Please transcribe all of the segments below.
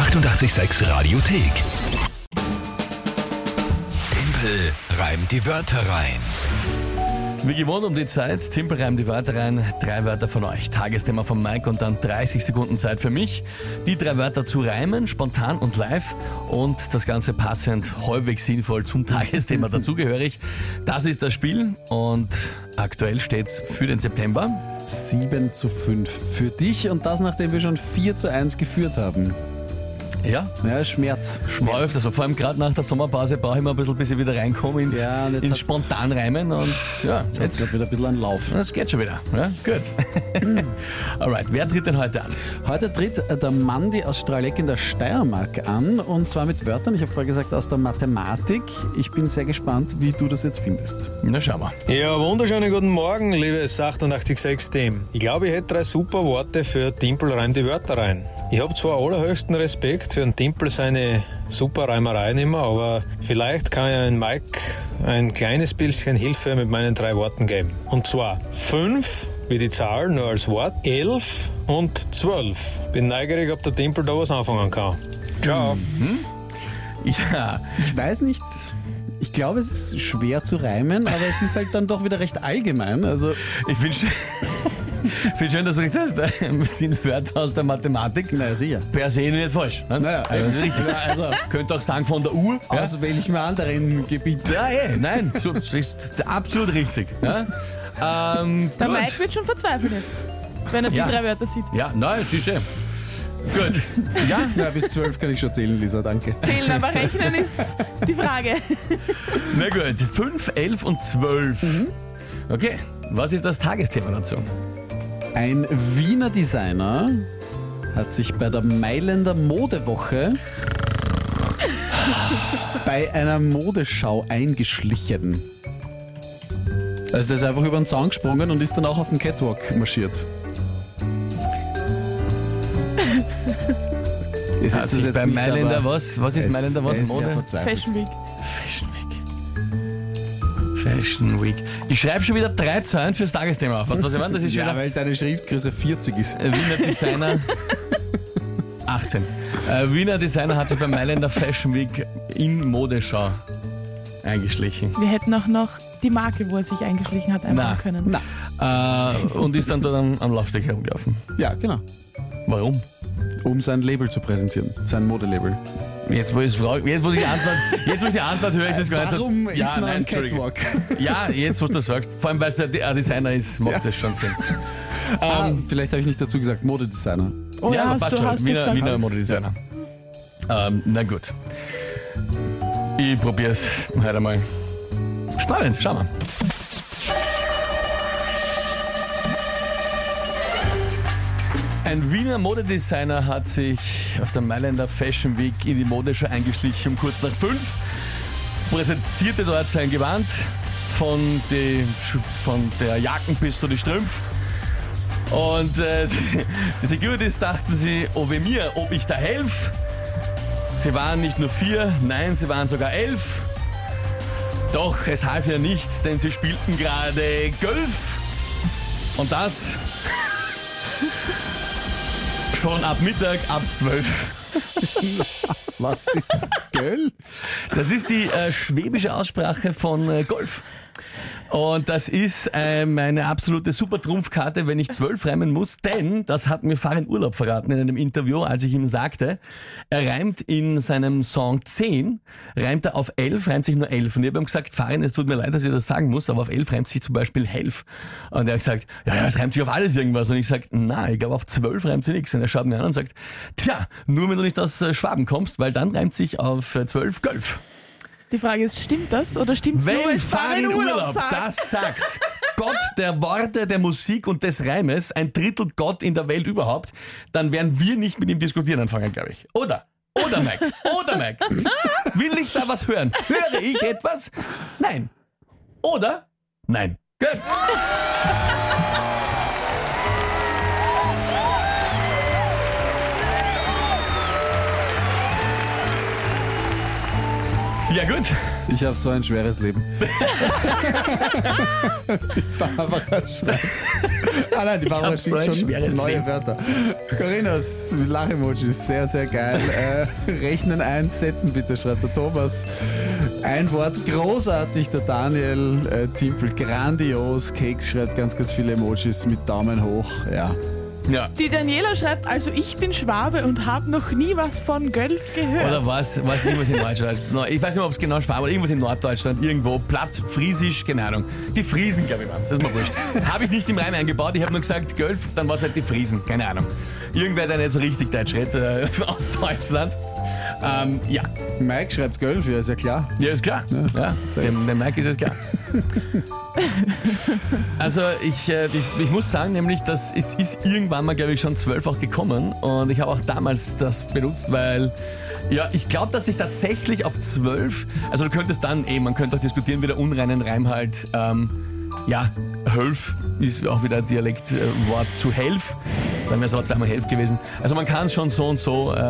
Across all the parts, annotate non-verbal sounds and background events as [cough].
886 Radiothek. Tempel reimt die Wörter rein. Wie gewohnt um die Zeit, Timpel reimt die Wörter rein, drei Wörter von euch, Tagesthema von Mike und dann 30 Sekunden Zeit für mich, die drei Wörter zu reimen, spontan und live und das Ganze passend, halbwegs sinnvoll zum [laughs] Tagesthema dazugehörig. Das ist das Spiel und aktuell steht's für den September. 7 zu 5 für dich und das nachdem wir schon 4 zu 1 geführt haben. Ja, Ja, Schmerz. Schmerz. war öfter so. Vor allem gerade nach der Sommerpause brauche ich mal ein bisschen, bis ich wieder reinkomme ins, Ja, jetzt ins Spontanreimen und ja, Jetzt hat gerade wieder ein bisschen einen Lauf. das geht schon wieder. Ja, gut. [laughs] Alright, wer tritt denn heute an? Heute tritt der Mandy aus Strahleck in der Steiermark an und zwar mit Wörtern, ich habe vorher gesagt, aus der Mathematik. Ich bin sehr gespannt, wie du das jetzt findest. Na, schauen wir. Ja, wunderschönen guten Morgen, liebes 886-Team. Ich glaube, ich hätte drei super Worte für Timpel reim die Wörter rein. Ich habe zwar allerhöchsten Respekt für den Timpel seine super Reimereien immer, aber vielleicht kann ja ein Mike ein kleines bisschen Hilfe mit meinen drei Worten geben. Und zwar fünf wie die Zahl, nur als Wort, elf und zwölf. Bin neugierig, ob der Timpel da was anfangen kann. Ciao. Ja, Ich weiß nicht, ich glaube, es ist schwer zu reimen, aber es ist halt dann doch wieder recht allgemein. Also, ich finde schön, find schön, dass du richtig hast. Das sind Wörter aus der Mathematik. naja, sicher. Per se nicht falsch. Ne? Naja, also, richtig. also Könnte auch sagen von der Uhr. Ja, aus welchem anderen Gebiet? ja eh, nein, so, das ist absolut richtig. Ja, ähm, Der gut. Mike wird schon verzweifeln jetzt, wenn er die Ja. drei Wörter sieht. Ja, nein, du. Gut. Ja, [laughs] Ja, bis zwölf kann ich schon zählen, Lisa, danke. Zählen, aber rechnen ist die Frage. [laughs] na gut. 5, 11 und 12. Okay, was ist das Tagesthema dazu? Ein Wiener Designer hat sich bei der Mailänder Modewoche [laughs] bei einer Modeschau eingeschlichen. Also der ist einfach über den Zaun gesprungen und ist dann auch auf dem Catwalk marschiert. [laughs] Ist Hat sich bei nicht, Mailänder was? Was ist Mailänder was? ist Mode? Fashion Week. Fashion Week. Fashion Week. Ich schreibe schon wieder drei Zahlen fürs Tagesthema auf. Weißt du, was ich meine? Das ist schon Ja, wieder weil deine Schriftgröße 40 ist. äh, Wiener Designer. [laughs] 18. Äh, Wiener Designer hat sich beim Mailänder Fashion Week in Modeschau eingeschlichen. Wir hätten auch noch die Marke, wo er sich eingeschlichen hat, einbauen Na. können. Na, Äh, und ist dann dort am, am Laufsteg herumgelaufen. ja, genau. Warum? Um sein Label zu präsentieren, sein Modelabel. Jetzt wo, ich frage, jetzt, wo ich die Antwort, jetzt, wo ich die Antwort höre, ist es gar nicht so. Warum ist ja, man nein. Catwalk? [laughs] Ja, jetzt, wo du das sagst. Vor allem, weil es der ein Designer ist, macht das schon Sinn. [laughs] Ah, vielleicht habe ich nicht dazu gesagt, Modedesigner. Oh ja, aber hast passt du, schon. hast du Wiener, gesagt. Wiener Modedesigner. Ähm, na gut. Ich probiere es heute einmal. Spannend, schau mal. Ein Wiener Modedesigner hat sich auf der Mailänder Fashion Week in die Modeschau eingeschlichen um kurz nach fünf, präsentierte dort sein Gewand von, die, von der Jacken bis zu die Strümpf. Und äh, [laughs] die Securities dachten sie, oh mir, ob ich da helfe. Sie waren nicht nur vier, nein, sie waren sogar elf. Doch es half ja nichts, denn sie spielten gerade Golf. Und das schon ab Mittag, ab zwölf. [laughs] Was ist Göll? Das ist die äh, schwäbische Aussprache von äh, Golf. Und das ist äh, meine absolute Super-Trumpfkarte, wenn ich zwölf reimen muss, denn das hat mir Farin Urlaub verraten in einem Interview, als ich ihm sagte, er reimt in seinem Song 10, reimt er auf 11, reimt sich nur 11. Und ich habe ihm gesagt, Farin, es tut mir leid, dass ich das sagen muss, aber auf 11 reimt sich zum Beispiel Helf. Und er hat gesagt, ja, ja, es reimt sich auf alles irgendwas. Und ich sage, nein, ich glaube auf 12 reimt sich nichts. Und er schaut mir an und sagt, tja, nur wenn du nicht aus äh, Schwaben kommst, weil dann reimt sich auf äh, 12 Golf. Die Frage ist, stimmt das oder stimmt es nur, Wenn weil Farin Farin Urlaub Urlaub sagt? das sagt, Gott der Worte, der Musik und des Reimes, ein Drittel Gott in der Welt überhaupt, dann werden wir nicht mit ihm diskutieren anfangen, glaube ich. Oder? Oder Mac? Oder Mac? Will ich da was hören? Höre ich etwas? Nein. Oder? Nein. Gut. Ja gut, Ich habe so ein schweres Leben. [laughs] die Barbara schreibt. Ah nein, die Barbara hab so schon schweres neue Leben. Wörter. Corinas Lachemoji, sehr, sehr geil. Äh, rechnen eins, setzen bitte, schreibt der Thomas. Ein Wort, großartig, der Daniel äh, Timpel, grandios. Keks schreibt ganz, ganz viele Emojis mit Daumen hoch. Ja, ja. Die Daniela schreibt, also ich bin Schwabe und habe noch nie was von Gölf gehört. Oder was, was irgendwas in Deutschland. [laughs] Ich weiß nicht mehr, ob es genau Schwaben oder irgendwas in Norddeutschland, irgendwo, platt, friesisch, keine Ahnung. Die Friesen, glaube ich, waren Das ist mir wurscht. [laughs] habe ich nicht im Reim eingebaut, ich habe nur gesagt, Gölf, dann war es halt die Friesen, keine Ahnung. Irgendwer, der nicht so richtig Deutsch redet, äh, [laughs] aus Deutschland. Ähm, ja. Mike schreibt Gölf, ja, ist ja klar. Ja, ist klar. Ja, dem, dem Mike ist es klar. [laughs] Also ich, äh, ich, ich muss sagen, nämlich, dass es ist irgendwann mal, glaube ich, schon zwölf auch gekommen und ich habe auch damals das benutzt, weil ja, ich glaube, dass ich tatsächlich auf zwölf, also du könntest dann eben, man könnte auch diskutieren, wie der unreinen Reim halt, ähm, ja, Hölf ist auch wieder ein Dialektwort zu Helf, dann wäre es aber zweimal Helf gewesen. Also man kann es schon so und so äh,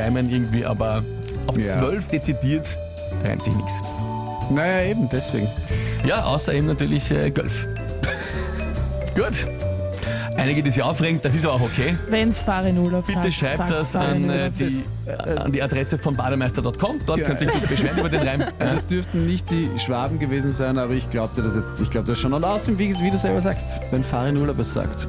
reimen irgendwie, aber auf Ja. zwölf dezidiert reimt sich nichts. Naja, eben, deswegen. Ja, außer eben natürlich äh, Golf. [laughs] Gut. Einige, die sich aufregen, das ist aber auch okay. Wenn's Farin Urlaub sagt. Bitte schreibt sagt's das Farin an, äh, Urlaub. die, äh, an die Adresse von bademeister.com. Dort Ja. könnt ihr euch beschweren über den Reim. [laughs] Also es dürften nicht die Schwaben gewesen sein, aber ich glaube dir das jetzt, ich glaube das schon. Und außerdem, wie, wie du selber sagst, wenn Farin Urlaub es sagt.